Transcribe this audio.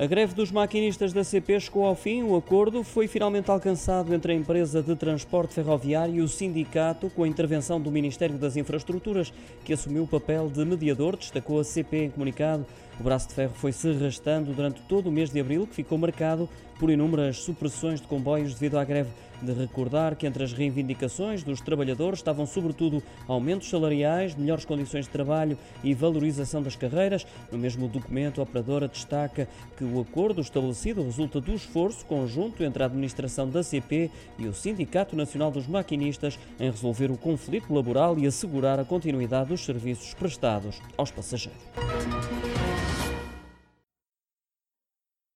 A greve dos maquinistas da CP chegou ao fim. O acordo foi finalmente alcançado entre a empresa de transporte ferroviário e o sindicato, com a intervenção do Ministério das Infraestruturas, que assumiu o papel de mediador, destacou a CP em comunicado. O braço de ferro foi se arrastando durante todo o mês de abril, que ficou marcado por inúmeras supressões de comboios devido à greve. De recordar que entre as reivindicações dos trabalhadores estavam sobretudo aumentos salariais, melhores condições de trabalho e valorização das carreiras. No mesmo documento, a operadora destaca que o acordo estabelecido resulta do esforço conjunto entre a administração da CP e o Sindicato Nacional dos Maquinistas em resolver o conflito laboral e assegurar a continuidade dos serviços prestados aos passageiros.